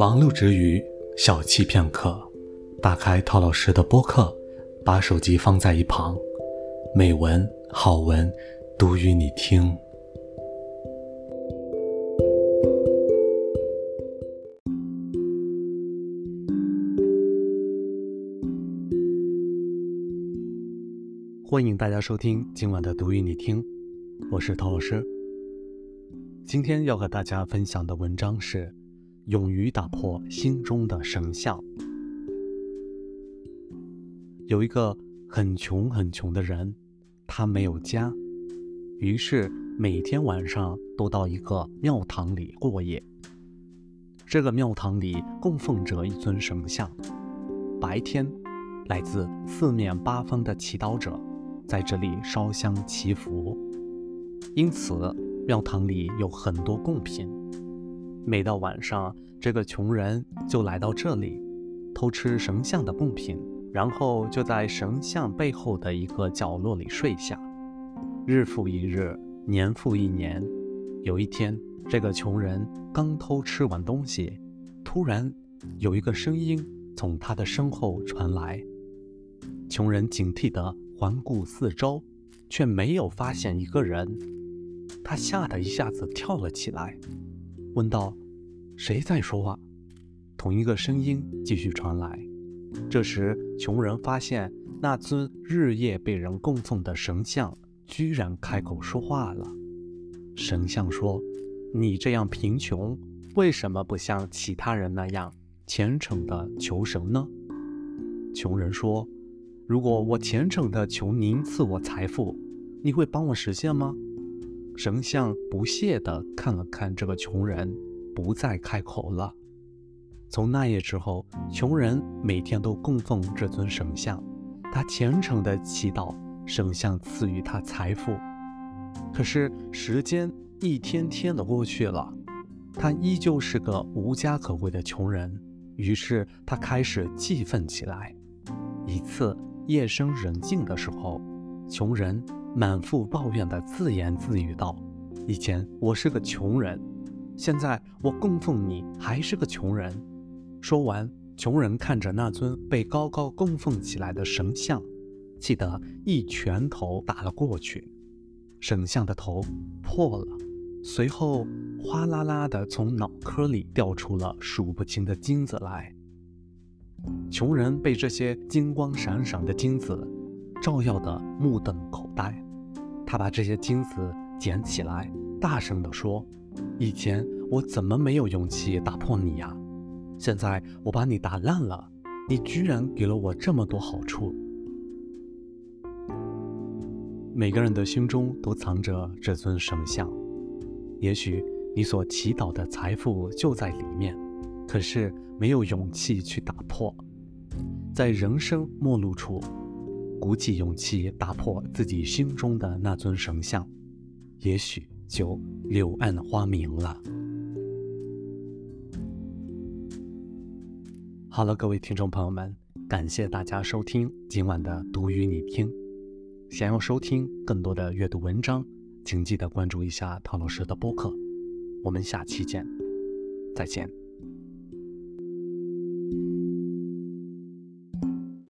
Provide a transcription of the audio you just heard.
忙碌之余，小憩片刻，打开陶老师的播客，把手机放在一旁，美文好文读与你听。欢迎大家收听今晚的读与你听，我是陶老师。今天要和大家分享的文章是。勇于打破心中的神像。有一个很穷很穷的人，他没有家，于是每天晚上都到一个庙堂里过夜。这个庙堂里供奉着一尊神像，白天，来自四面八方的祈祷者在这里烧香祈福，因此庙堂里有很多贡品。每到晚上，这个穷人就来到这里，偷吃神像的贡品，然后就在神像背后的一个角落里睡下。日复一日，年复一年。有一天，这个穷人刚偷吃完东西，突然有一个声音从他的身后传来。穷人警惕地环顾四周，却没有发现一个人。他吓得一下子跳了起来。问道：“谁在说话？”同一个声音继续传来。这时，穷人发现那尊日夜被人供奉的神像居然开口说话了。神像说：“你这样贫穷，为什么不像其他人那样虔诚地求神呢？”穷人说：“如果我虔诚地求您赐我财富，你会帮我实现吗？”神像不屑地看了看这个穷人，不再开口了。从那夜之后，穷人每天都供奉这尊神像，他虔诚地祈祷神像赐予他财富。可是时间一天天的过去了，他依旧是个无家可归的穷人。于是他开始气愤起来。一次夜深人静的时候，穷人。满腹抱怨的自言自语道：“以前我是个穷人，现在我供奉你还是个穷人。”说完，穷人看着那尊被高高供奉起来的神像，气得一拳头打了过去，神像的头破了，随后哗啦啦的从脑壳里掉出了数不清的金子来。穷人被这些金光闪闪的金子。照耀的目瞪口呆，他把这些金子捡起来，大声地说：“以前我怎么没有勇气打破你呀？现在我把你打烂了，你居然给了我这么多好处。”每个人的心中都藏着这尊神像，也许你所祈祷的财富就在里面，可是没有勇气去打破，在人生末路处。鼓起勇气打破自己心中的那尊神像，也许就柳暗花明了。好了，各位听众朋友们，感谢大家收听今晚的读与你听。想要收听更多的阅读文章，请记得关注一下陶老师的播客。我们下期见，再见。